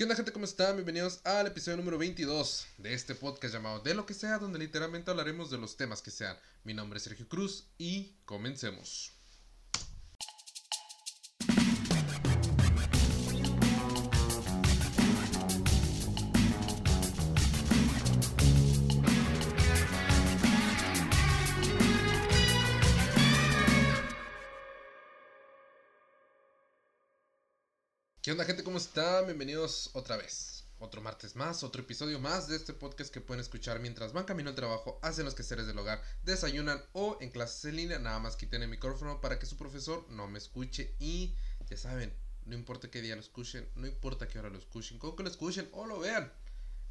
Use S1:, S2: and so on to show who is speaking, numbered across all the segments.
S1: ¿Qué onda gente? ¿Cómo están? Bienvenidos al episodio número 22 de este podcast llamado De lo que sea, donde literalmente hablaremos de los temas que sean. Mi nombre es Sergio Cruz y comencemos. ¿Qué onda gente? ¿Cómo están? Bienvenidos otra vez. Otro martes más, otro episodio más de este podcast que pueden escuchar mientras van camino al trabajo, hacen los quehaceres del hogar, desayunan o en clases en línea. Nada más quiten el micrófono para que su profesor no me escuche y ya saben, no importa qué día lo escuchen, no importa qué hora lo escuchen, con que lo escuchen o lo vean.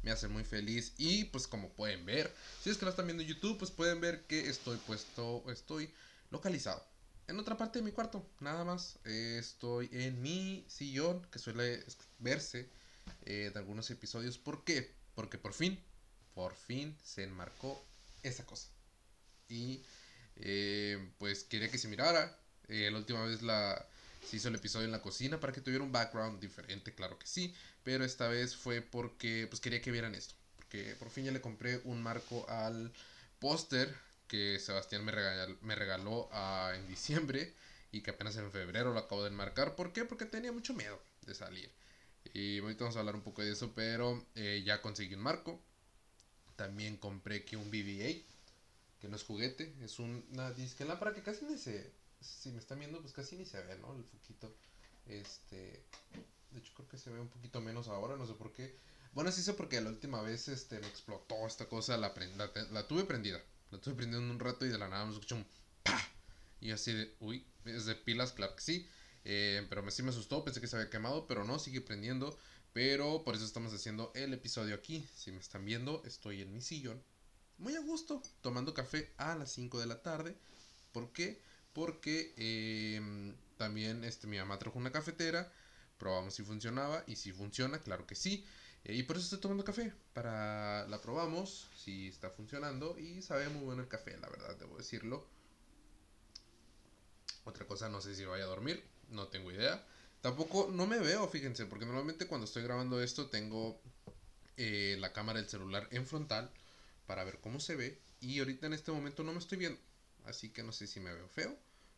S1: Me hace muy feliz y pues como pueden ver, si es que lo están viendo en YouTube, pues pueden ver que estoy puesto, estoy localizado en otra parte de mi cuarto, nada más. Eh, estoy en mi sillón, que suele verse eh, de algunos episodios. ¿Por qué? Porque por fin, por fin se enmarcó esa cosa. Y eh, pues quería que se mirara. la última vez la, se hizo el episodio en la cocina para que tuviera un background diferente, claro que sí. Pero esta vez fue porque pues quería que vieran esto. Porque por fin ya le compré un marco al póster que Sebastián me regaló, ah, en diciembre y que apenas en febrero lo acabo de enmarcar. ¿Por qué? Porque tenía mucho miedo de salir. Y ahorita vamos a hablar un poco de eso, pero eh, ya conseguí un marco. También compré aquí un BB-8, que no es juguete, es una disque lámpara que casi ni se... Si me están viendo, pues casi ni se ve, ¿no? El foquito. Este... De hecho, creo que se ve un poquito menos ahora, no sé por qué. Bueno, sí sé porque la última vez este, me explotó esta cosa, la, la, la tuve prendida. La estuve prendiendo un rato y de la nada me escuché un ¡pa! Y así de, uy, es de pilas, claro que sí. Eh, pero me, sí me asustó, pensé que se había quemado, pero no, sigue prendiendo. Pero por eso estamos haciendo el episodio aquí. Si me están viendo, estoy en mi sillón. Muy a gusto, tomando café a las 5 de la tarde. ¿Por qué? Porque em, también este, mi mamá trajo una cafetera. Probamos si funcionaba. Y si funciona, claro que sí. Eh, y por eso estoy tomando café. Para la probamos, si está funcionando. Y sabe muy bueno el café, la verdad, debo decirlo. Otra cosa, no sé si vaya a dormir. No tengo idea. Tampoco no me veo, fíjense, porque normalmente cuando estoy grabando esto tengo eh, la cámara del celular en frontal para ver cómo se ve. Y ahorita en este momento no me estoy viendo. Así que no sé si me veo feo.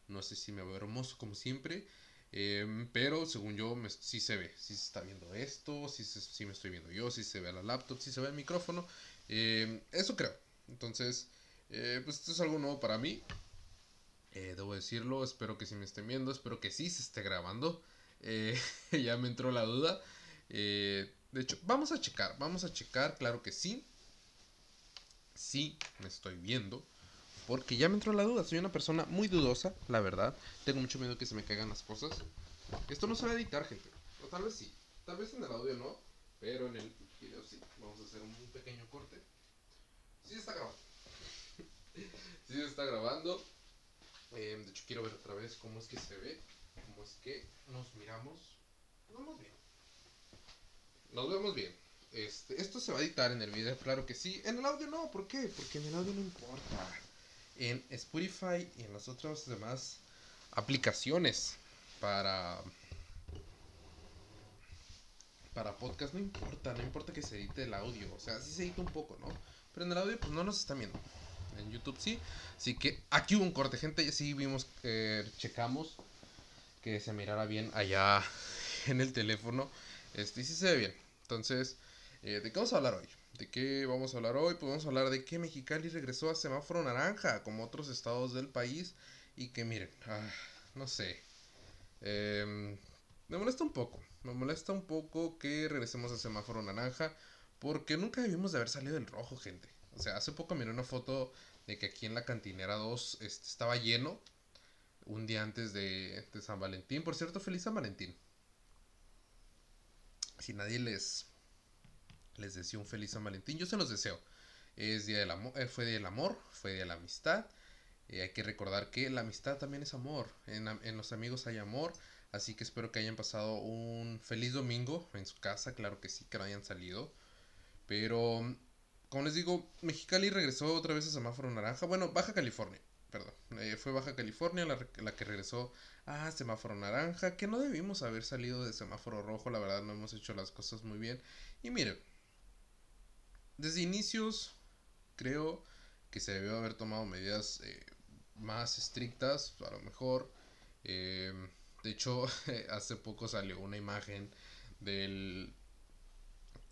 S1: No sé si me veo hermoso como siempre. Em, pero según yo, sí se ve, si se está viendo esto, si, si me estoy viendo yo, si se ve la laptop, si se ve el micrófono. Em, eso creo. Entonces, eh, pues esto es algo nuevo para mí. Eh, debo decirlo, espero que sí me estén viendo, espero que sí se esté grabando. Eh, ya me entró la duda. de hecho, vamos a checar, vamos a checar, claro que sí. Sí, me estoy viendo. Porque ya me entró la duda, soy una persona muy dudosa, la verdad. Tengo mucho miedo que se me caigan las cosas. Esto no se va a editar, gente. O tal vez sí. Tal vez en el audio no. Pero en el video sí. Vamos a hacer un pequeño corte. Sí se está grabando. sí se está grabando. Eh, de hecho, quiero ver otra vez cómo es que se ve. Cómo es que nos miramos. Nos vemos bien. Nos vemos bien. Este, esto se va a editar en el video, claro que sí. En el audio no, ¿por qué? Porque en el audio no importa en Spotify y en las otras demás aplicaciones para para podcast no importa, no importa que se edite el audio, o sea, sí se edita un poco, ¿no? Pero en el audio pues no nos están viendo. En YouTube sí. Así que aquí hubo un corte, gente, sí vimos, eh, checamos que se mirara bien allá en el teléfono. Este, sí se ve bien. Entonces, eh, ¿de qué vamos a hablar hoy? ¿De qué vamos a hablar hoy? Pues vamos a hablar de que Mexicali regresó a semáforo naranja, como otros estados del país. Y que miren, ah, no sé. Em, me molesta un poco. Me molesta un poco que regresemos a semáforo naranja. Porque nunca debimos de haber salido del rojo, gente. O sea, hace poco miré una foto de que aquí en la cantinera 2 este, estaba lleno. Un día antes de, de San Valentín. Por cierto, feliz San Valentín. Si nadie les les deseo un feliz San Valentín. Yo se los deseo. Es día del amor, eh, fue día del amor, fue día de la amistad. Eh, hay que recordar que la amistad también es amor. En, los amigos hay amor. Así que espero que hayan pasado un feliz domingo en su casa. Claro que sí, que no hayan salido. Pero, como les digo, Mexicali regresó otra vez a semáforo naranja. Bueno, Baja California. perdón, eh, fue Baja California la, que regresó a semáforo naranja, que no debimos haber salido de semáforo rojo, la verdad no hemos hecho las cosas muy bien. Y miren, desde inicios creo que se debió haber tomado medidas eh, más estrictas, a lo mejor. Eh, de hecho, hace poco salió una imagen del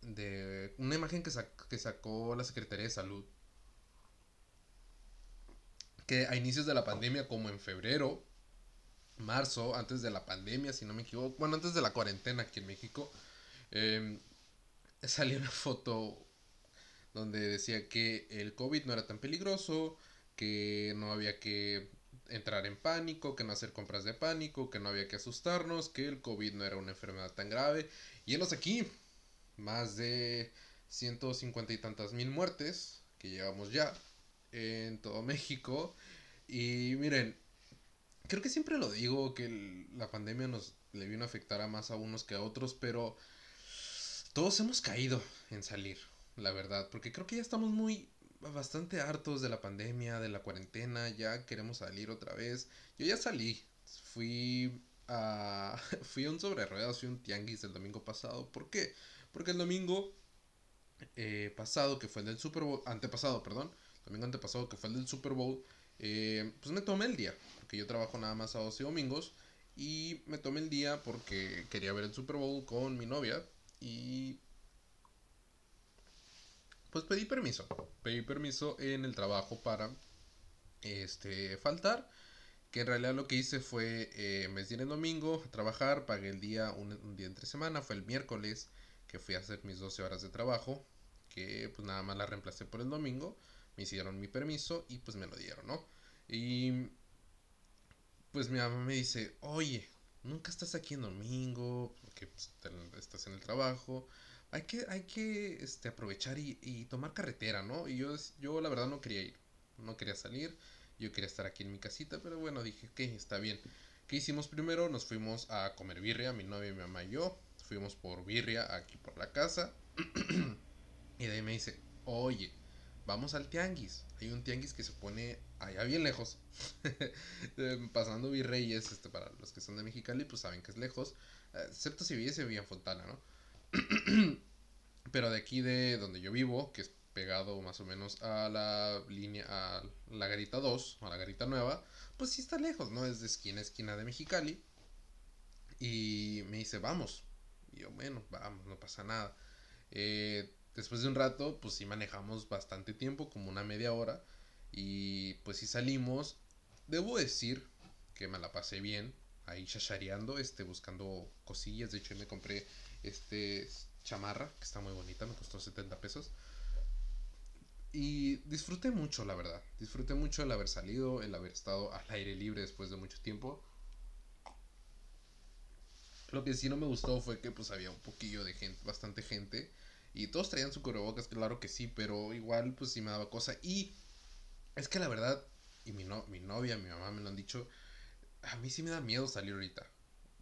S1: de una imagen que, que sacó la Secretaría de Salud que a inicios de la pandemia, como en febrero, marzo, antes de la pandemia, si no me equivoco, bueno, antes de la cuarentena aquí en México, eh, salió una foto donde decía que el COVID no era tan peligroso, que no había que entrar en pánico, que no hacer compras de pánico, que no había que asustarnos, que el COVID no era una enfermedad tan grave. Y los aquí, más de 150 y tantas mil muertes que llevamos ya en todo México. Y miren, creo que siempre lo digo que la pandemia nos le vino a afectar a más a unos que a otros, pero todos hemos caído en salir, la verdad, porque creo que ya estamos muy bastante hartos de la pandemia, de la cuarentena, ya queremos salir otra vez. Yo ya salí, fui a fui a un sobre ruedas, fui a un tianguis el domingo pasado. ¿Por qué? Porque el domingo eh, pasado, que fue el del Super Bowl, antepasado, perdón, domingo antepasado, que fue el del Super Bowl, eh, pues me tomé el día, porque yo trabajo nada más sábados y domingos, y me tomé el día porque quería ver el Super Bowl con mi novia, y pues pedí permiso, pedí permiso en el trabajo para este faltar, que en realidad lo que hice fue, eh, me di el domingo a trabajar, pagué el día, un, un día entre semana, fue el miércoles que fui a hacer mis 12 horas de trabajo, que pues nada más la reemplacé por el domingo, me hicieron mi permiso y pues me lo dieron, ¿no? Y pues mi mamá me dice, oye, nunca estás aquí en domingo, porque pues, estás en el trabajo, hay que, hay que este, aprovechar y, tomar carretera, ¿no? Y yo, yo la verdad no quería ir, no quería salir, yo quería estar aquí en mi casita, pero bueno, dije, que está bien. ¿Qué hicimos primero? Nos fuimos a comer birria, mi novia, mi mamá y yo. Fuimos por birria aquí por la casa. y de ahí me dice, oye, vamos al tianguis. Hay un tianguis que se pone allá bien lejos. Pasando Virreyes, este, para los que son de Mexicali, pues saben que es lejos. Excepto si viviese en Fontana, ¿no? Pero de aquí de donde yo vivo, que es pegado más o menos a la línea, a la garita 2, a la garita nueva, pues sí está lejos, ¿no? Es de esquina a esquina de Mexicali. Y me dice, vamos. Y yo, bueno, vamos, no pasa nada. Eh, después de un rato, pues sí manejamos bastante tiempo, como una media hora. Y pues sí salimos. Debo decir que me la pasé bien, ahí chachareando, este, buscando cosillas. De hecho, me compré este chamarra, que está muy bonita, me costó 70 pesos. Y disfruté mucho, la verdad. Disfruté mucho el haber salido, el haber estado al aire libre después de mucho tiempo. Lo que sí no me gustó fue que pues había un poquillo de gente, bastante gente. Y todos traían su cubrebocas, claro que sí, pero igual pues sí me daba cosa. Y es que la verdad, y mi, no, mi novia, mi mamá me lo han dicho, a mí sí me da miedo salir ahorita.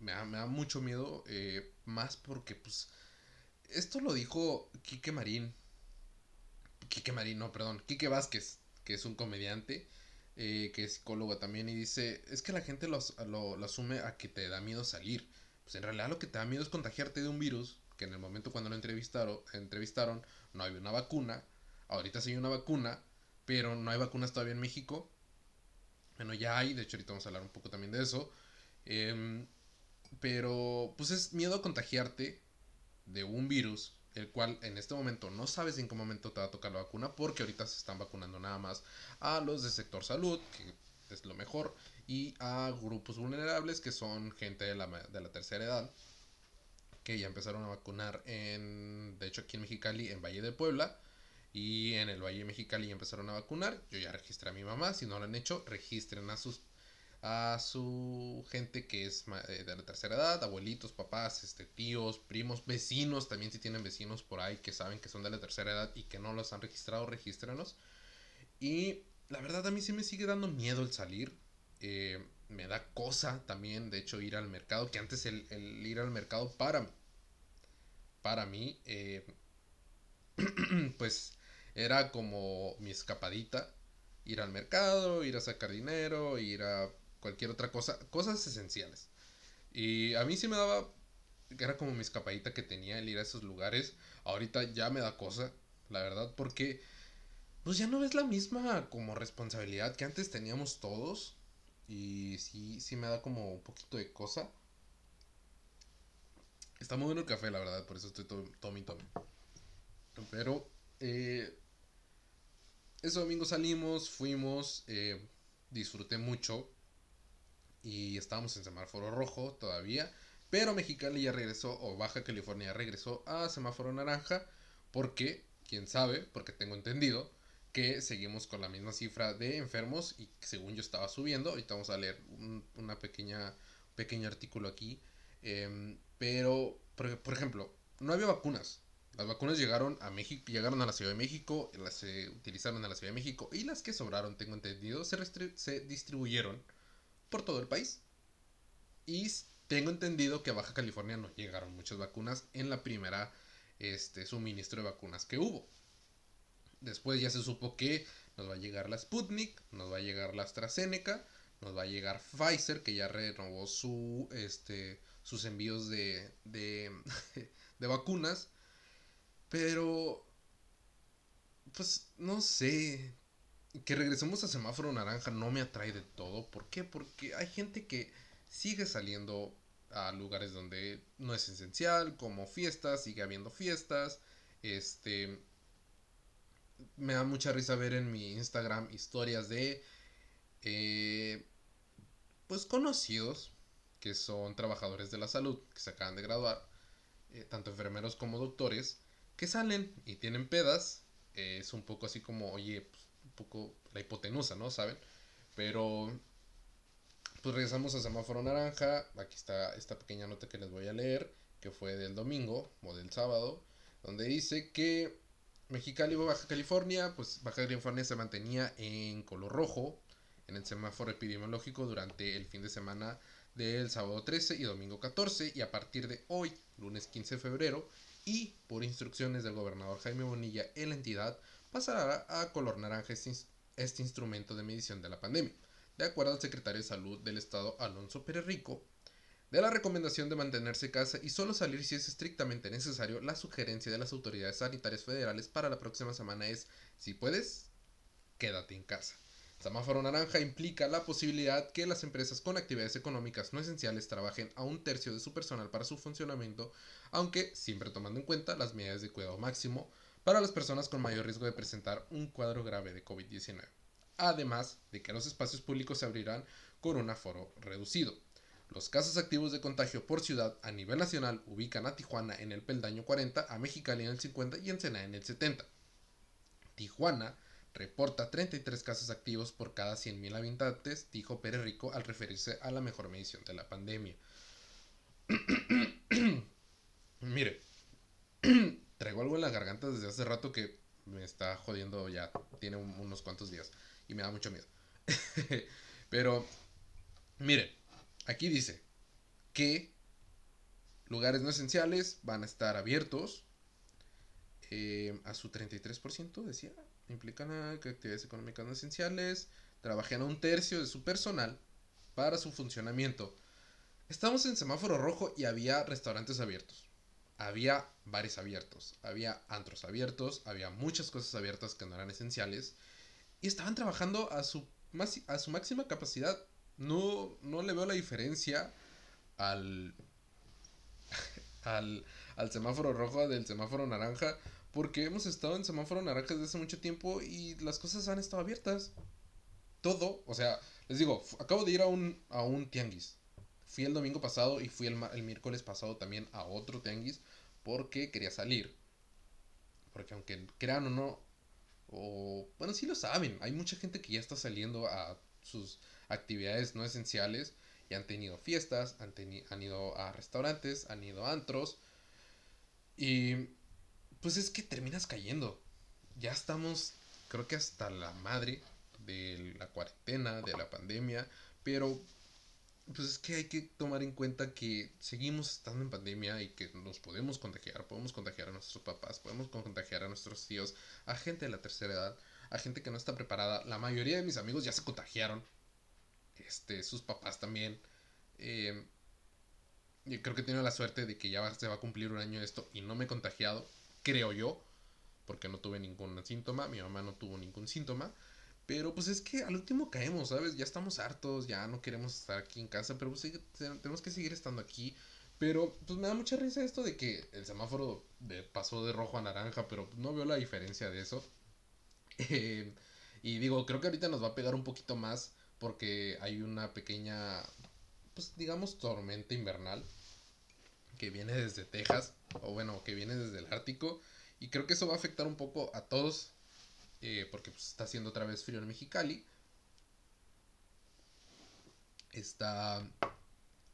S1: Me da, me da mucho miedo, eh, más porque pues... Esto lo dijo Quique Marín. Quique Marín, no, perdón. Quique Vázquez, que es un comediante, eh, que es psicólogo también, y dice, es que la gente lo, lo, asume a que te da miedo salir. Pues en realidad lo que te da miedo es contagiarte de un virus que en el momento cuando lo entrevistaron, entrevistaron no había una vacuna. Ahorita sí hay una vacuna, pero no hay vacunas todavía en México. Bueno, ya hay, de hecho ahorita vamos a hablar un poco también de eso. Em, pero pues es miedo a contagiarte de un virus, el cual en este momento no sabes en qué momento te va a tocar la vacuna, porque ahorita se están vacunando nada más a los del sector salud, que es lo mejor, y a grupos vulnerables, que son gente de la, de la tercera edad que ya empezaron a vacunar en, de hecho aquí en Mexicali, en Valle de Puebla, y en el Valle de Mexicali ya empezaron a vacunar. Yo ya registré a mi mamá, si no lo han hecho, registren a sus a su gente que es eh, de la tercera edad, abuelitos, papás, este, tíos, primos, vecinos, también si tienen vecinos por ahí que saben que son de la tercera edad y que no los han registrado, regístrenos. Y la verdad a mí sí me sigue dando miedo el salir. Eh, me da cosa también, de hecho, ir al mercado, que antes el, el ir al mercado para para mí, eh, pues era como mi escapadita. ir al mercado, ir a sacar dinero, ir a cualquier otra cosa, cosas esenciales. Y a mí sí me daba, era como mi escapadita que tenía el ir a esos lugares. Ahorita ya me da cosa, la verdad, porque pues ya no ves la misma como responsabilidad que antes teníamos todos. Y sí, sí me da como un poquito de cosa. Está muy bueno el café, la verdad, por eso estoy tommy tommy. Pero, eh, ese domingo salimos, fuimos, eh, disfruté mucho. Y estábamos en semáforo rojo todavía. Pero Mexicali ya regresó, o Baja California regresó a semáforo naranja. Porque, quién sabe, porque tengo entendido que seguimos con la misma cifra de enfermos y según yo estaba subiendo. Ahorita vamos a leer un una pequeña, pequeño artículo aquí. Em, pero, por, ejemplo, no había vacunas. Las vacunas llegaron a México, llegaron a la Ciudad de México, las se utilizaron en la Ciudad de México y las que sobraron, tengo entendido, se, se distribuyeron por todo el país. Y tengo entendido que a Baja California no llegaron muchas vacunas en la primera este, suministro de vacunas que hubo. Después ya se supo que nos va a llegar la Sputnik, nos va a llegar la AstraZeneca, nos va a llegar Pfizer, que ya renovó su, este, sus envíos de, de, de vacunas. Pero, pues, no sé. Que regresemos a semáforo naranja no me atrae de todo. ¿Por qué? Porque hay gente que sigue saliendo a lugares donde no es esencial, como fiestas, sigue habiendo fiestas. Este. Me da mucha risa ver en mi Instagram historias de. Eh, pues conocidos que son trabajadores de la salud que se acaban de graduar, eh, tanto enfermeros como doctores, que salen y tienen pedas. Es un poco así como, oye, pues, poco la hipotenusa, ¿no? ¿Saben? Pero pues regresamos a semáforo naranja. Aquí está esta pequeña nota que les voy a leer, que fue del domingo o del sábado, donde dice que Mexicali Baja California, pues Baja California se mantenía en color rojo en el semáforo epidemiológico durante el fin de semana del sábado 13 y domingo 14 y a partir de hoy, lunes 15 de febrero, y por instrucciones del gobernador Jaime Bonilla la entidad, pasará a color naranja este, este instrumento de medición de la pandemia de acuerdo al secretario de Salud del Estado Alonso Pérez Rico, de la recomendación de mantenerse en casa y solo salir si es estrictamente necesario, la sugerencia de las autoridades sanitarias federales para la próxima semana es, si puedes, quédate en casa. Semáforo naranja implica la posibilidad que las empresas con actividades económicas no esenciales trabajen a un tercio de su personal para su funcionamiento, aunque siempre tomando en cuenta las medidas de cuidado máximo para las personas con mayor riesgo de presentar un cuadro grave de COVID-19 además de que los espacios públicos se abrirán con un aforo reducido. Los casos activos de contagio por ciudad a nivel nacional ubican a Tijuana en el peldaño 40, a Mexicali en el 50 y Ensenada en el 70. Tijuana reporta 33 casos activos por cada 100.000 habitantes, dijo Pérez Rico al referirse a la mejor medición de la pandemia. Mire, traigo algo en la garganta desde hace rato que me está jodiendo ya, tiene unos cuantos días y me da mucho miedo. Pero, mire, aquí dice que lugares no esenciales van a estar abiertos eh, a su 33%, decía. Implican que actividades económicas no esenciales trabajen a un tercio de su personal para su funcionamiento. Estamos en semáforo rojo y había restaurantes abiertos. Había bares abiertos, había antros abiertos, había muchas cosas abiertas que no eran esenciales y estaban trabajando a su, a su máxima capacidad. No, no le veo la diferencia al, al, al semáforo rojo del semáforo naranja. Porque hemos estado en semáforo naranja desde hace mucho tiempo y las cosas han estado abiertas. Todo, o sea, les digo, acabo de ir a un, a un tianguis. Fui el domingo pasado y fui el, el miércoles pasado también a otro tianguis porque quería salir. Porque aunque crean o no, o, bueno, sí lo saben. Hay mucha gente que ya está saliendo a sus actividades no esenciales y han tenido fiestas, han, han ido a restaurantes, han ido a antros. Y pues es que terminas cayendo. Ya estamos, creo que hasta la madre de la cuarentena, de la pandemia. Pero pues es que hay que tomar en cuenta que seguimos estando en pandemia y que nos podemos contagiar, podemos contagiar a nuestros papás, podemos contagiar a nuestros tíos, a gente de la tercera edad, a gente que no está preparada. La mayoría de mis amigos ya se contagiaron, este, sus papás también. Eh, yo creo que tengo la suerte de que ya se va a cumplir un año esto y no me he contagiado, creo yo, porque no tuve ningún síntoma, mi mamá no tuvo ningún síntoma. Pero pues es que al último caemos, ¿sabes? Ya estamos hartos, ya no queremos estar aquí en casa, pero pues tenemos que seguir estando aquí. Pero pues me da mucha risa esto de que el semáforo pasó de rojo a naranja, pero no veo la diferencia de eso. Eh, y digo, creo que ahorita nos va a pegar un poquito más porque hay una pequeña, pues digamos, tormenta invernal que viene desde Texas, o bueno, que viene desde el Ártico. Y creo que eso va a afectar un poco a todos eh, porque pues, está haciendo otra vez frío en Mexicali. Está,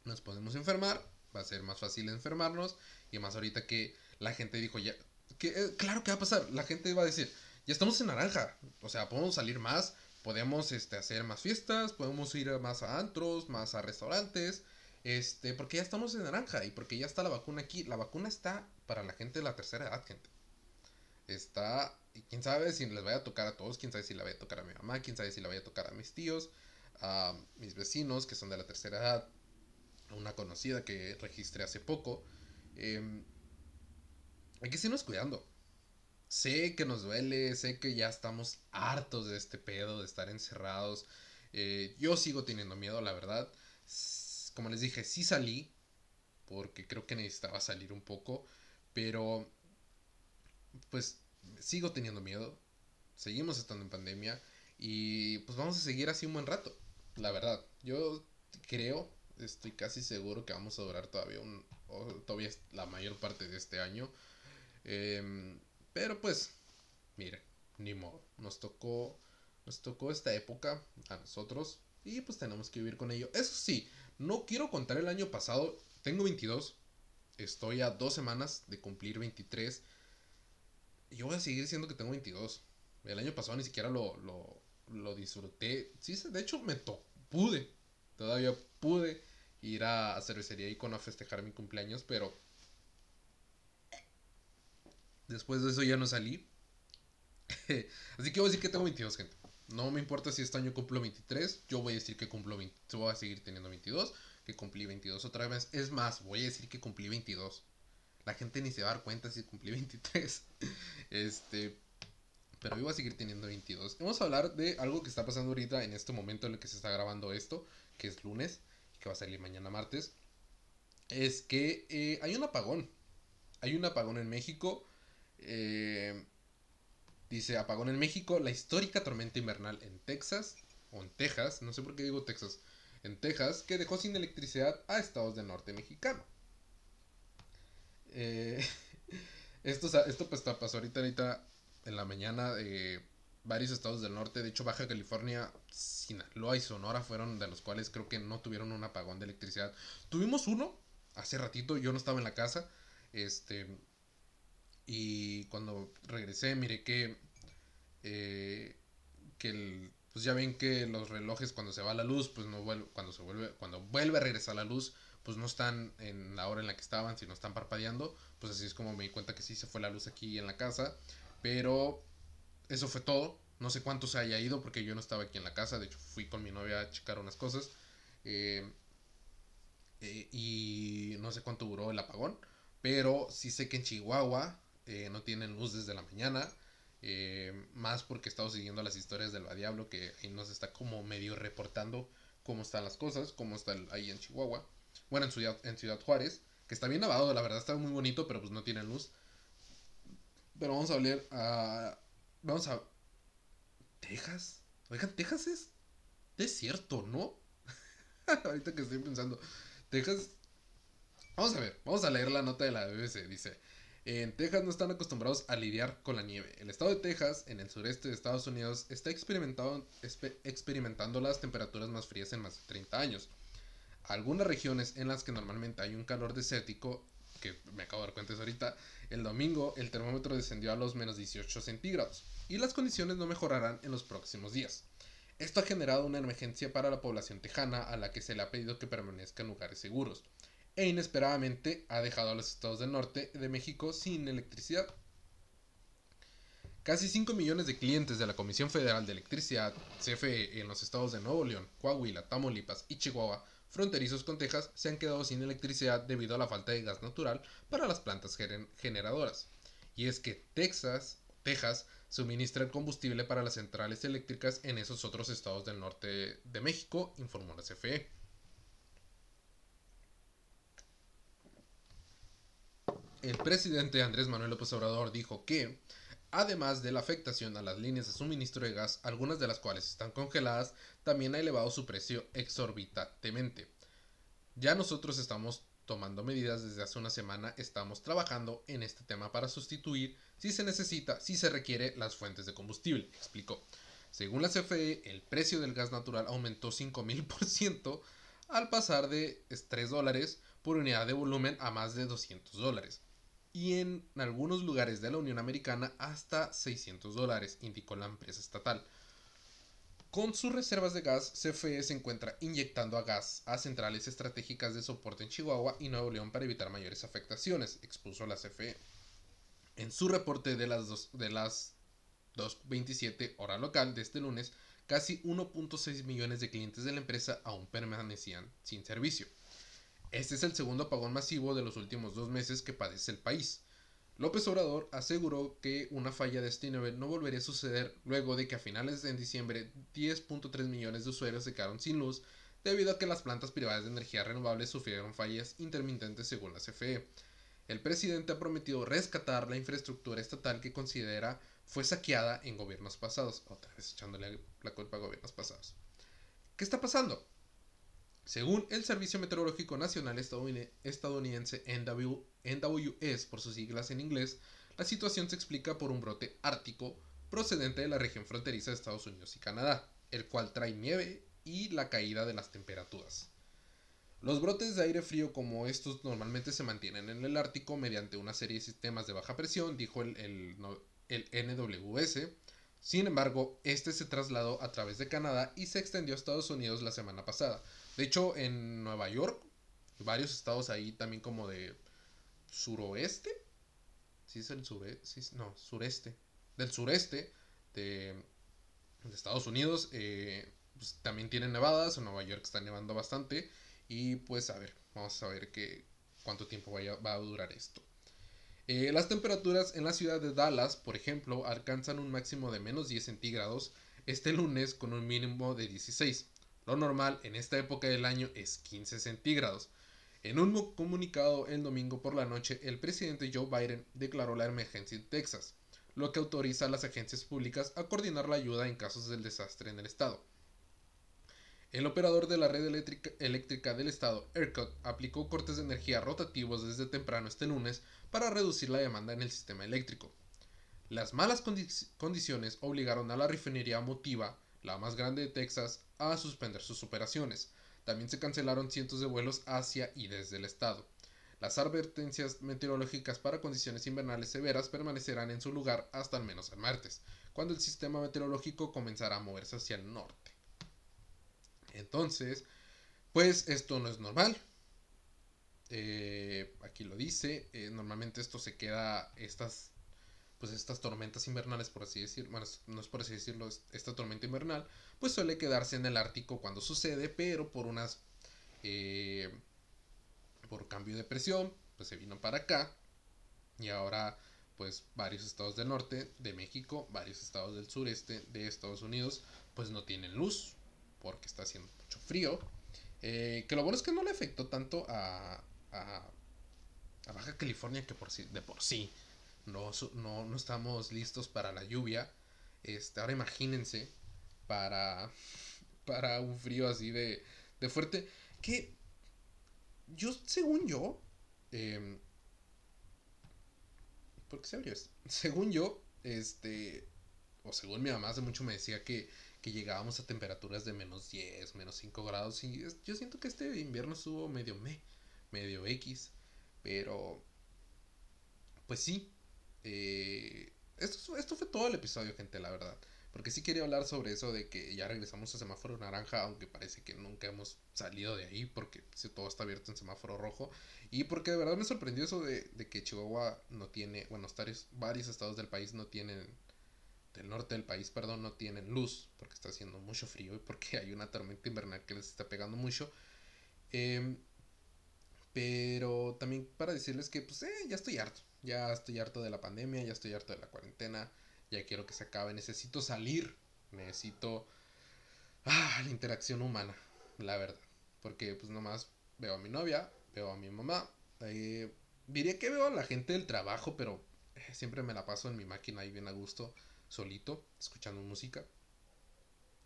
S1: nos podemos enfermar, va a ser más fácil enfermarnos y más ahorita que la gente dijo ya, que eh, claro que va a pasar, la gente va a decir, ya estamos en naranja, o sea, podemos salir más, podemos este, hacer más fiestas, podemos ir más a antros, más a restaurantes, este, porque ya estamos en naranja y porque ya está la vacuna aquí, la vacuna está para la gente de la tercera edad, gente. Está y quién sabe si les vaya a tocar a todos, quién sabe si la vaya a tocar a mi mamá, quién sabe si la vaya a tocar a mis tíos, a mis vecinos que son de la tercera edad, a una conocida que registré hace poco. Em, hay que irnos cuidando. Sé que nos duele, sé que ya estamos hartos de este pedo, de estar encerrados. Eh, yo sigo teniendo miedo, la verdad. Como les dije, sí salí, porque creo que necesitaba salir un poco, pero pues sigo teniendo miedo, seguimos estando en pandemia y pues vamos a seguir así un buen rato, la verdad. Yo creo, estoy casi seguro que vamos a durar todavía un, todavía la mayor parte de este año. Em, pero pues, mire, ni modo, nos tocó, nos tocó esta época a nosotros y pues tenemos que vivir con ello. Eso sí, no quiero contar el año pasado, tengo 22, estoy a dos semanas de cumplir 23 yo voy a seguir diciendo que tengo 22. El año pasado ni siquiera lo, lo, disfruté. Sí, de hecho me to pude. Todavía pude ir a, cervecería y con a festejar mi cumpleaños, pero después de eso ya no salí. Así que voy a decir que tengo 22, gente. No me importa si este año cumplo 23, yo voy a decir que cumplo 20, voy a seguir teniendo 22, que cumplí 22 otra vez. Es más, voy a decir que cumplí 22. La gente ni se va a dar cuenta si cumplí 23. Este. Pero yo voy a seguir teniendo 22. Vamos a hablar de algo que está pasando ahorita en este momento en el que se está grabando esto, que es lunes, que va a salir mañana martes. Es que eh, hay un apagón. Hay un apagón en México. Eh, dice apagón en México, la histórica tormenta invernal en Texas, o en Texas, no sé por qué digo Texas, en Texas, que dejó sin electricidad a estados del norte mexicano. Eh, esto, esto pues pasó ahorita, ahorita en la mañana. de varios estados del norte, de hecho Baja California, Sinaloa y Sonora fueron de los cuales creo que no tuvieron un apagón de electricidad. Tuvimos uno hace ratito, yo no estaba en la casa. Este. Y cuando regresé, miré que. Eh, que el, pues ya ven que los relojes cuando se va la luz, pues no vuelve, cuando se vuelve, cuando vuelve a regresar la luz, pues no están en la hora en la que estaban, sino están parpadeando. Pues así es como me di cuenta que sí se fue la luz aquí en la casa. Pero eso fue todo. No sé cuánto se haya ido porque yo no estaba aquí en la casa. De hecho, fui con mi novia a checar unas cosas. Eh, eh, y no sé cuánto duró el apagón. Pero sí sé que en Chihuahua eh, no tienen luz desde la mañana. más porque he estado siguiendo las historias del Diablo que ahí nos está como medio reportando cómo están las cosas, cómo está ahí en Chihuahua. Bueno, en Ciudad, en Ciudad Juárez, que está bien lavado, la verdad está muy bonito, pero pues no tiene luz. Pero vamos a hablar a... Vamos a... Texas. Oigan, Texas es desierto, ¿no? Ahorita que estoy pensando. Texas... Vamos a ver, vamos a leer la nota de la BBC. Dice, en Texas no están acostumbrados a lidiar con la nieve. El estado de Texas, en el sureste de Estados Unidos, está experimentando, experimentando las temperaturas más frías en más de 30 años algunas regiones en las que normalmente hay un calor desértico, que me acabo de dar cuenta ahorita, el domingo el termómetro descendió a los menos 18 centígrados y las condiciones no mejorarán en los próximos días. Esto ha generado una emergencia para la población tejana a la que se le ha pedido que permanezca en lugares seguros e inesperadamente ha dejado a los estados del norte de México sin electricidad. Casi 5 millones de clientes de la Comisión Federal de Electricidad, CFE, en los estados de Nuevo León, Coahuila, Tamaulipas y Chihuahua, fronterizos con Texas, se han quedado sin electricidad debido a la falta de gas natural para las plantas generadoras. Y es que Texas, Texas suministra el combustible para las centrales eléctricas en esos otros estados del norte de México, informó la CFE. El presidente Andrés Manuel López Obrador dijo que Además de la afectación a las líneas de suministro de gas, algunas de las cuales están congeladas, también ha elevado su precio exorbitantemente. Ya nosotros estamos tomando medidas desde hace una semana, estamos trabajando en este tema para sustituir, si se necesita, si se requiere, las fuentes de combustible, explicó. Según la CFE, el precio del gas natural aumentó 5000% al pasar de 3 dólares por unidad de volumen a más de 200 dólares y en algunos lugares de la Unión Americana hasta 600 dólares, indicó la empresa estatal. Con sus reservas de gas, CFE se encuentra inyectando a gas a centrales estratégicas de soporte en Chihuahua y Nuevo León para evitar mayores afectaciones, expuso la CFE. En su reporte de las, dos, de las 2.27 hora local de este lunes, casi 1.6 millones de clientes de la empresa aún permanecían sin servicio. Este es el segundo apagón masivo de los últimos dos meses que padece el país. López Obrador aseguró que una falla de este no volvería a suceder luego de que a finales de diciembre 10.3 millones de usuarios se quedaron sin luz debido a que las plantas privadas de energía renovable sufrieron fallas intermitentes según la CFE. El presidente ha prometido rescatar la infraestructura estatal que considera fue saqueada en gobiernos pasados. Otra vez echándole la culpa a gobiernos pasados. ¿Qué está pasando? Según el Servicio Meteorológico Nacional estadounidense NWS por sus siglas en inglés, la situación se explica por un brote ártico procedente de la región fronteriza de Estados Unidos y Canadá, el cual trae nieve y la caída de las temperaturas. Los brotes de aire frío como estos normalmente se mantienen en el Ártico mediante una serie de sistemas de baja presión, dijo el, el NWS. Sin embargo, este se trasladó a través de Canadá y se extendió a Estados Unidos la semana pasada, de hecho, en Nueva York, varios estados ahí también como de suroeste. ¿Sí es el sureste? no, sureste. Del sureste de, Estados Unidos. Eh, pues, también tienen nevadas. En Nueva York está nevando bastante. Y pues a ver, vamos a ver qué, cuánto tiempo va a durar esto. Eh, las temperaturas en la ciudad de Dallas, por ejemplo, alcanzan un máximo de menos 10 centígrados este lunes con un mínimo de 16. Lo normal en esta época del año es 15 centígrados. En un comunicado el domingo por la noche, el presidente Joe Biden declaró la emergencia en Texas, lo que autoriza a las agencias públicas a coordinar la ayuda en casos del desastre en el estado. El operador de la red eléctrica, del estado, ERCOT, aplicó cortes de energía rotativos desde temprano este lunes para reducir la demanda en el sistema eléctrico. Las malas condiciones obligaron a la refinería Motiva la más grande de Texas, a suspender sus operaciones. También se cancelaron cientos de vuelos hacia y desde el estado. Las advertencias meteorológicas para condiciones invernales severas permanecerán en su lugar hasta al menos el martes, cuando el sistema meteorológico comenzará a moverse hacia el norte. Entonces, pues esto no es normal. Eh, aquí lo dice. Eh, normalmente esto se queda, estas pues estas tormentas invernales, por así decirlo, bueno, no es por así decirlo, esta tormenta invernal, pues suele quedarse en el Ártico cuando sucede, pero por unas, eh, por cambio de presión, pues se vino para acá y ahora pues varios estados del norte de México, varios estados del sureste de Estados Unidos, pues no tienen luz porque está haciendo mucho frío. Eh, que lo bueno es que no le afectó tanto a, a, a Baja California que por sí, de por sí no, no, estamos listos para la lluvia. Este, ahora imagínense para, para un frío así de, de fuerte. Que yo, según yo, eh, ¿por qué se abrió esto? Según yo, este, o según mi mamá hace mucho me decía que, que llegábamos a temperaturas de menos 10, menos 5 grados. Y yo siento que este invierno estuvo medio me, medio X. Pero, pues sí, eh, esto, esto fue todo el episodio, gente, la verdad. Porque sí quería hablar sobre eso de que ya regresamos a semáforo naranja, aunque parece que nunca hemos salido de ahí porque todo está abierto en semáforo rojo. Y porque de verdad me sorprendió eso de, que Chihuahua no tiene, bueno, varios estados del país no tienen, del norte del país, perdón, no tienen luz porque está haciendo mucho frío y porque hay una tormenta invernal que les está pegando mucho. Em, pero también para decirles que, pues, eh, ya estoy harto. Ya estoy harto de la pandemia, ya estoy harto de la cuarentena. Ya quiero que se acabe. Necesito salir. Necesito. Ah, la interacción humana, la verdad. Porque, pues, nomás veo a mi novia, veo a mi mamá. Eh, diría que veo a la gente del trabajo, pero eh, siempre me la paso en mi máquina ahí bien a gusto, solito, escuchando música.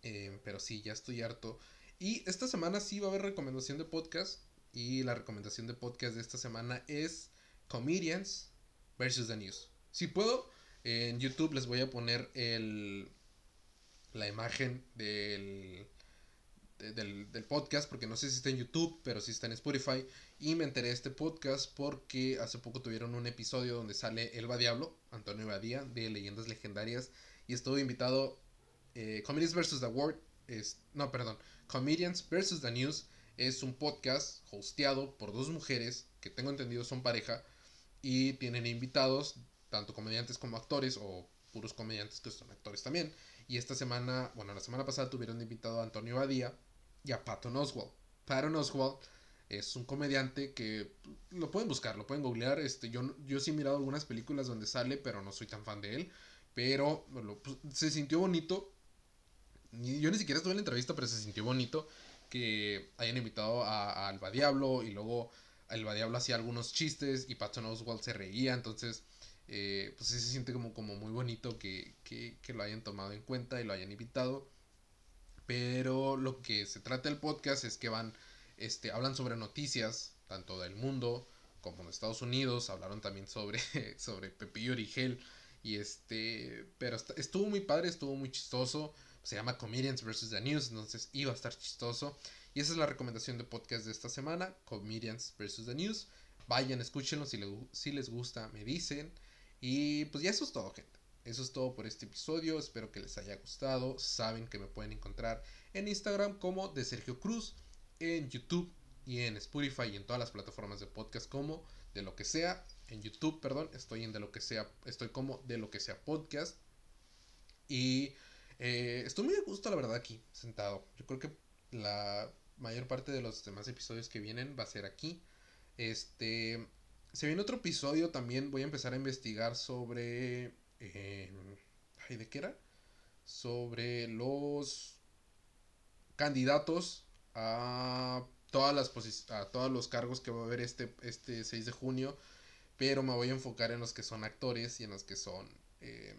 S1: Eh, pero sí, ya estoy harto. Y esta semana sí va a haber recomendación de podcast. Y la recomendación de podcast de esta semana es Comedians versus the News. Si puedo, en YouTube les voy a poner el, la imagen del, del, podcast, porque no sé si está en YouTube, pero sí está en Spotify. Y me enteré de este podcast porque hace poco tuvieron un episodio donde sale Elba Diablo, Antonio Badía, de Leyendas Legendarias. Y estuvo invitado eh, Comedians versus the World. Es, no, perdón. Comedians versus the News es un podcast hosteado por dos mujeres que tengo entendido son pareja y tienen invitados, tanto comediantes como actores o puros comediantes que son actores también. Y esta semana, bueno, la semana pasada tuvieron invitado a Antonio Badía y a Patton Oswald. Patton Oswald es un comediante que lo pueden buscar, lo pueden googlear. Este, yo, yo sí he mirado algunas películas donde sale, pero no soy tan fan de él. Pero pues, se sintió bonito. Yo ni siquiera estuve en la entrevista, pero se sintió bonito que hayan invitado a, Alba Diablo y luego Alba Diablo hacía algunos chistes y Patton Oswald se reía, entonces eh, pues se siente como, como muy bonito que, lo hayan tomado en cuenta y lo hayan invitado. Pero lo que se trata del podcast es que van, este, hablan sobre noticias, tanto del mundo como de Estados Unidos, hablaron también sobre, sobre Pepillo Origel, y este, pero estuvo muy padre, estuvo muy chistoso se llama Comedians vs. The News, entonces iba a estar chistoso. Y esa es la recomendación de podcast de esta semana, Comedians vs. The News. Vayan, escúchenlo, si, les gusta, me dicen. Y pues ya eso es todo, gente. Eso es todo por este episodio. Espero que les haya gustado. Saben que me pueden encontrar en Instagram como de Sergio Cruz, en YouTube y en Spotify y en todas las plataformas de podcast como de lo que sea. En YouTube, perdón, estoy en de lo que sea, estoy como de lo que sea podcast. Y eh, estoy muy a gusto, la verdad, aquí, sentado. Yo creo que la mayor parte de los demás episodios que vienen va a ser aquí. Este. Se viene otro episodio también. Voy a empezar a investigar sobre. Eh, ay, ¿de qué era? Sobre los candidatos a todas las a todos los cargos que va a haber este, este 6 de junio. Pero me voy a enfocar en los que son actores y en los que son eh,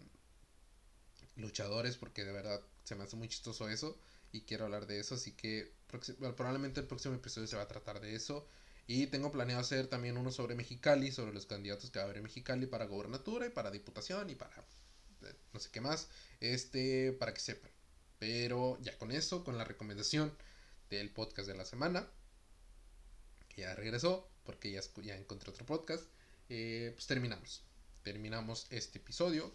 S1: luchadores porque de verdad se me hace muy chistoso eso y quiero hablar de eso, así que probablemente el próximo episodio se va a tratar de eso. Y tengo planeado hacer también uno sobre Mexicali, sobre los candidatos que va a haber en Mexicali para gobernatura y para diputación y para eh, no sé qué más, este, para que sepan. Pero ya con eso, con la recomendación del podcast de la semana, que ya regresó, porque ya, ya encontré otro podcast, eh, pues terminamos. Terminamos este episodio.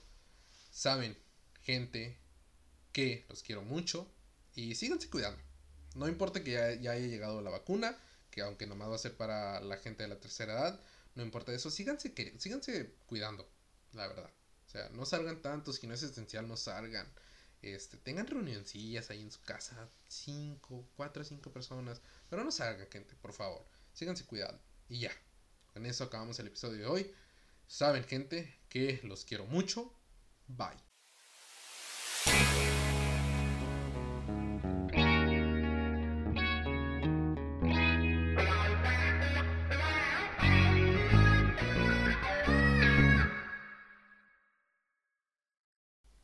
S1: Saben gente que los quiero mucho y síganse cuidando. No importa que ya, haya llegado la vacuna, que aunque nomás va a ser para la gente de la tercera edad, no importa eso, síganse, síganse cuidando, la verdad. O sea, no salgan tanto, si no es esencial, no salgan. Este, tengan reunioncillas ahí en su casa, cinco, cuatro o cinco personas, pero no salgan, gente, por favor. Síganse cuidando. Y ya, con eso acabamos el episodio de hoy. Saben, gente, que los quiero mucho. Bye.